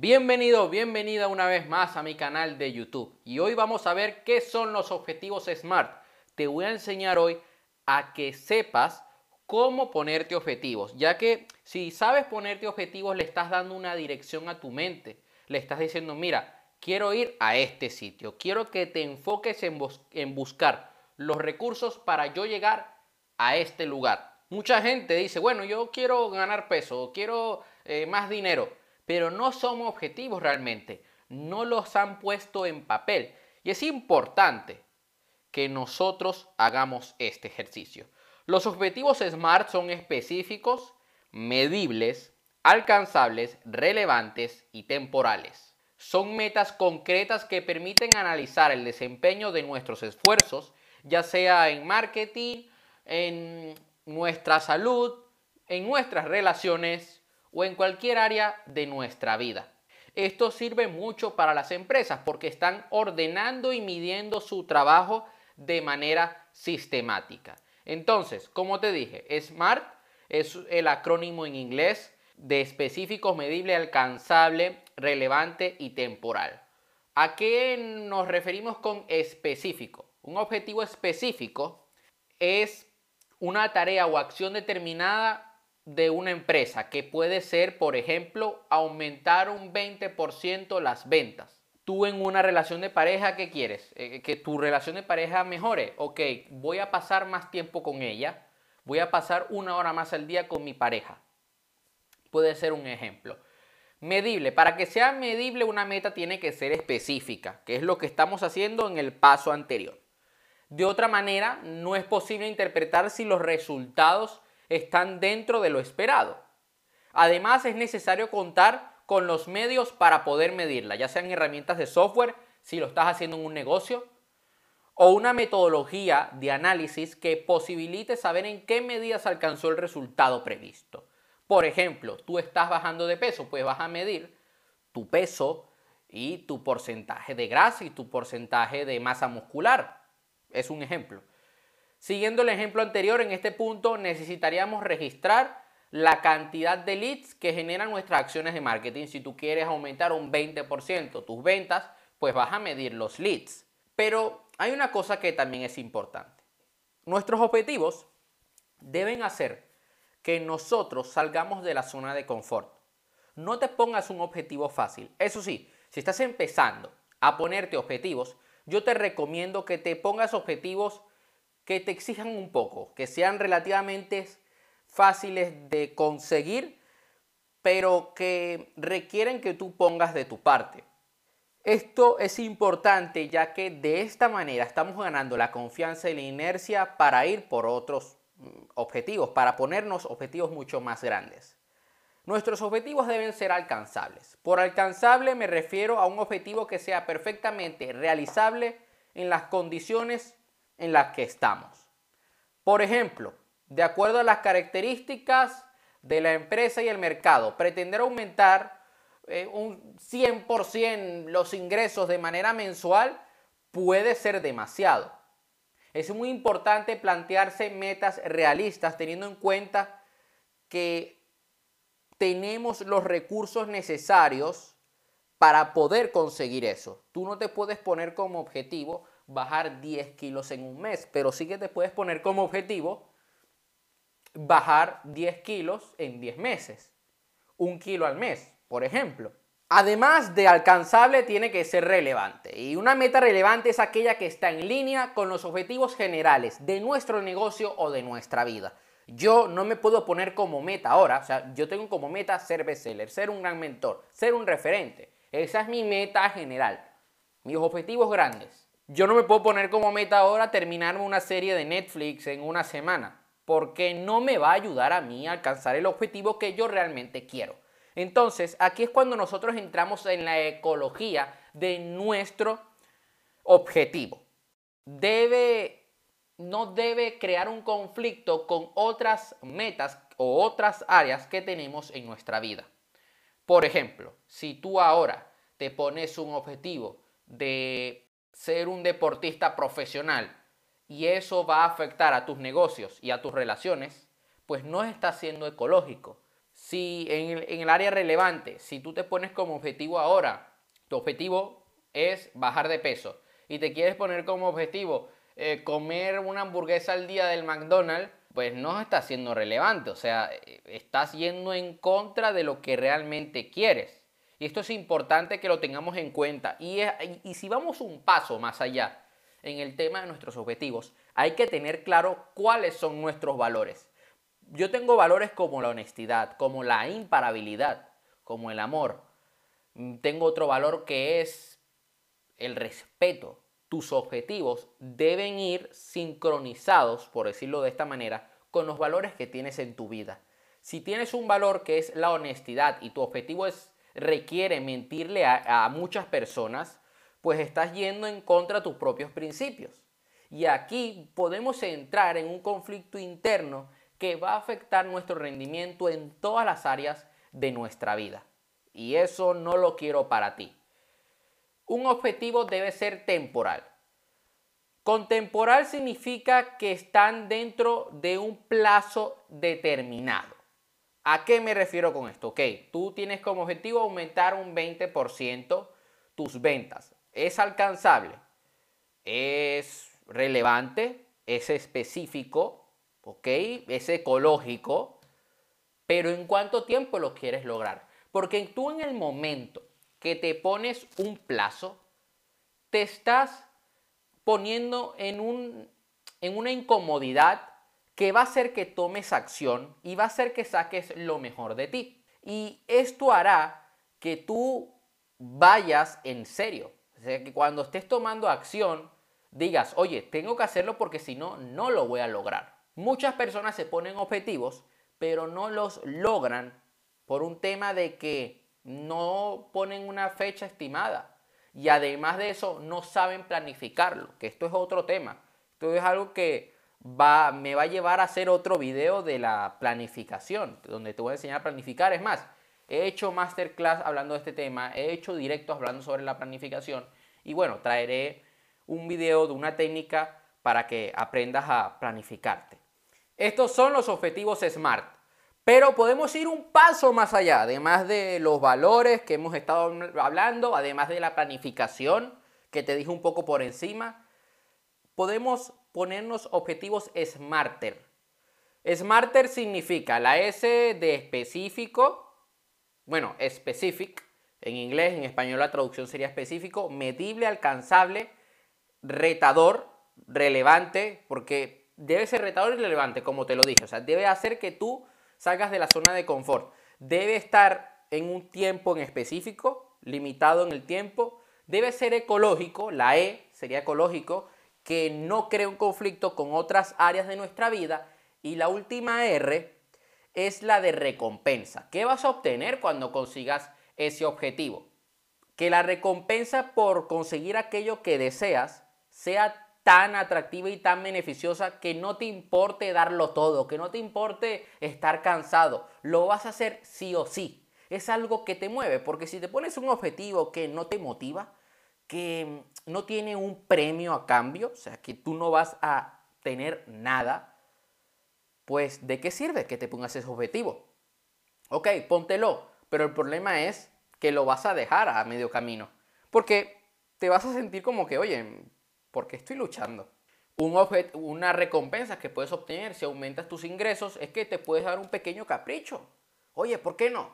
Bienvenido, bienvenida una vez más a mi canal de YouTube. Y hoy vamos a ver qué son los objetivos SMART. Te voy a enseñar hoy a que sepas cómo ponerte objetivos, ya que si sabes ponerte objetivos le estás dando una dirección a tu mente. Le estás diciendo, mira, quiero ir a este sitio, quiero que te enfoques en, buscar los recursos para yo llegar a este lugar. Mucha gente dice, bueno, yo quiero ganar peso, quiero eh, más dinero, pero no son objetivos realmente, no los han puesto en papel. Y es importante que nosotros hagamos este ejercicio. Los objetivos SMART son específicos, medibles, alcanzables, relevantes y temporales. Son metas concretas que permiten analizar el desempeño de nuestros esfuerzos, ya sea en marketing, en nuestra salud, en nuestras relaciones o en cualquier área de nuestra vida. Esto sirve mucho para las empresas porque están ordenando y midiendo su trabajo de manera sistemática. Entonces, como te dije, SMART es el acrónimo en inglés de específico, medible, alcanzable, relevante y temporal. ¿A qué nos referimos con específico? Un objetivo específico es una tarea o acción determinada de una empresa, que puede ser, por ejemplo, aumentar un 20% las ventas. Tú en una relación de pareja, ¿qué quieres? Eh, que tu relación de pareja mejore. Ok, voy a pasar más tiempo con ella, voy a pasar una hora más al día con mi pareja. Puede ser un ejemplo. Medible. Para que sea medible una meta tiene que ser específica, que es lo que estamos haciendo en el paso anterior. De otra manera, no es posible interpretar si los resultados están dentro de lo esperado. Además, es necesario contar con los medios para poder medirla, ya sean herramientas de software, si lo estás haciendo en un negocio, o una metodología de análisis que posibilite saber en qué medidas alcanzó el resultado previsto. Por ejemplo, tú estás bajando de peso, pues vas a medir tu peso y tu porcentaje de grasa y tu porcentaje de masa muscular. Es un ejemplo. Siguiendo el ejemplo anterior, en este punto necesitaríamos registrar la cantidad de leads que generan nuestras acciones de marketing. Si tú quieres aumentar un 20% tus ventas, pues vas a medir los leads. Pero hay una cosa que también es importante. Nuestros objetivos deben hacer que nosotros salgamos de la zona de confort. No te pongas un objetivo fácil. Eso sí, si estás empezando a ponerte objetivos, yo te recomiendo que te pongas objetivos que te exijan un poco, que sean relativamente fáciles de conseguir, pero que requieren que tú pongas de tu parte. Esto es importante ya que de esta manera estamos ganando la confianza y la inercia para ir por otros mm, objetivos, para ponernos objetivos mucho más grandes. Nuestros objetivos deben ser alcanzables. Por alcanzable me refiero a un objetivo que sea perfectamente realizable en las condiciones en las que estamos. Por ejemplo, de acuerdo a las características de la empresa y el mercado, pretender aumentar eh, un 100% los ingresos de manera mensual puede ser demasiado. Es muy importante plantearse metas realistas teniendo en cuenta que tenemos los recursos necesarios para poder conseguir eso. Tú no te puedes poner como objetivo bajar 10 kilos en un mes, pero sí que te puedes poner como objetivo bajar 10 kilos en 10 meses, un kilo al mes, por ejemplo. Además de alcanzable, tiene que ser relevante. Y una meta relevante es aquella que está en línea con los objetivos generales de nuestro negocio o de nuestra vida. Yo no me puedo poner como meta ahora, o sea, yo tengo como meta ser bestseller, ser un gran mentor, ser un referente. Esa es mi meta general, mis objetivos grandes. Yo no me puedo poner como meta ahora terminarme una serie de Netflix en una semana, porque no me va a ayudar a mí a alcanzar el objetivo que yo realmente quiero. Entonces, aquí es cuando nosotros entramos en la ecología de nuestro objetivo. Debe, no debe crear un conflicto con otras metas o otras áreas que tenemos en nuestra vida. Por ejemplo, si tú ahora te pones un objetivo de ser un deportista profesional y eso va a afectar a tus negocios y a tus relaciones, pues no está siendo ecológico. Si en el, área relevante, si tú te pones como objetivo ahora, tu objetivo es bajar de peso y te quieres poner como objetivo eh, comer una hamburguesa al día del McDonald's, pues no está siendo relevante. O sea, eh, estás yendo en contra de lo que realmente quieres. Y esto es importante que lo tengamos en cuenta. Y, si vamos un paso más allá en el tema de nuestros objetivos, hay que tener claro cuáles son nuestros valores. Yo tengo valores como la honestidad, como la imparabilidad, como el amor. Tengo otro valor que es el respeto tus objetivos deben ir sincronizados, por decirlo de esta manera, con los valores que tienes en tu vida. Si tienes un valor que es la honestidad y tu objetivo es, requiere mentirle a, muchas personas, pues estás yendo en contra de tus propios principios. Y aquí podemos entrar en un conflicto interno que va a afectar nuestro rendimiento en todas las áreas de nuestra vida. Y eso no lo quiero para ti un objetivo debe ser temporal. Contemporal significa que están dentro de un plazo determinado. ¿A qué me refiero con esto? Ok, tú tienes como objetivo aumentar un 20% tus ventas. ¿Es alcanzable? ¿Es relevante? ¿Es específico? ¿Ok? ¿Es ecológico? Pero ¿en cuánto tiempo lo quieres lograr? Porque tú en el momento que te pones un plazo, te estás poniendo en, un, en una incomodidad que va a hacer que tomes acción y va a hacer que saques lo mejor de ti. Y esto hará que tú vayas en serio. O sea, que cuando estés tomando acción, digas, oye, tengo que hacerlo porque si no, no lo voy a lograr. Muchas personas se ponen objetivos, pero no los logran por un tema de que no ponen una fecha estimada y además de eso no saben planificarlo, que esto es otro tema. Esto es algo que va, me va a llevar a hacer otro video de la planificación, donde te voy a enseñar a planificar. Es más, he hecho masterclass hablando de este tema, he hecho directos hablando sobre la planificación y bueno, traeré un video de una técnica para que aprendas a planificarte. Estos son los objetivos SMART. Pero podemos ir un paso más allá, además de los valores que hemos estado hablando, además de la planificación que te dije un poco por encima, podemos ponernos objetivos SMARTER. SMARTER significa la S de específico, bueno, specific, en inglés, en español la traducción sería específico, medible, alcanzable, retador, relevante, porque debe ser retador y relevante, como te lo dije, o sea, debe hacer que tú salgas de la zona de confort. Debe estar en un tiempo en específico, limitado en el tiempo. Debe ser ecológico, la E sería ecológico, que no cree un conflicto con otras áreas de nuestra vida. Y la última R es la de recompensa. ¿Qué vas a obtener cuando consigas ese objetivo? Que la recompensa por conseguir aquello que deseas sea tan atractiva y tan beneficiosa que no te importe darlo todo, que no te importe estar cansado. Lo vas a hacer sí o sí. Es algo que te mueve, porque si te pones un objetivo que no te motiva, que no tiene un premio a cambio, o sea, que tú no vas a tener nada, pues ¿de qué sirve que te pongas ese objetivo? Ok, póntelo, pero el problema es que lo vas a dejar a medio camino, porque te vas a sentir como que, oye, porque estoy luchando. Un una recompensa que puedes obtener si aumentas tus ingresos es que te puedes dar un pequeño capricho. Oye, ¿por qué no?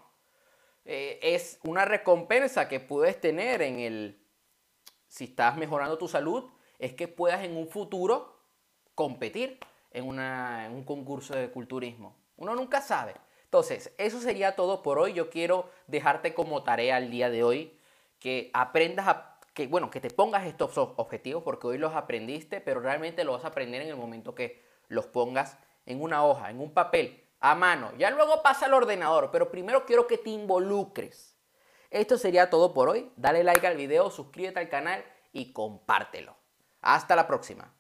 Eh, es una recompensa que puedes tener en el, si estás mejorando tu salud, es que puedas en un futuro competir en, un concurso de culturismo. Uno nunca sabe. Entonces, eso sería todo por hoy. Yo quiero dejarte como tarea el día de hoy que aprendas a que, bueno, que te pongas estos objetivos porque hoy los aprendiste, pero realmente los vas a aprender en el momento que los pongas en una hoja, en un papel, a mano. Ya luego pasa al ordenador, pero primero quiero que te involucres. Esto sería todo por hoy. Dale like al video, suscríbete al canal y compártelo. Hasta la próxima.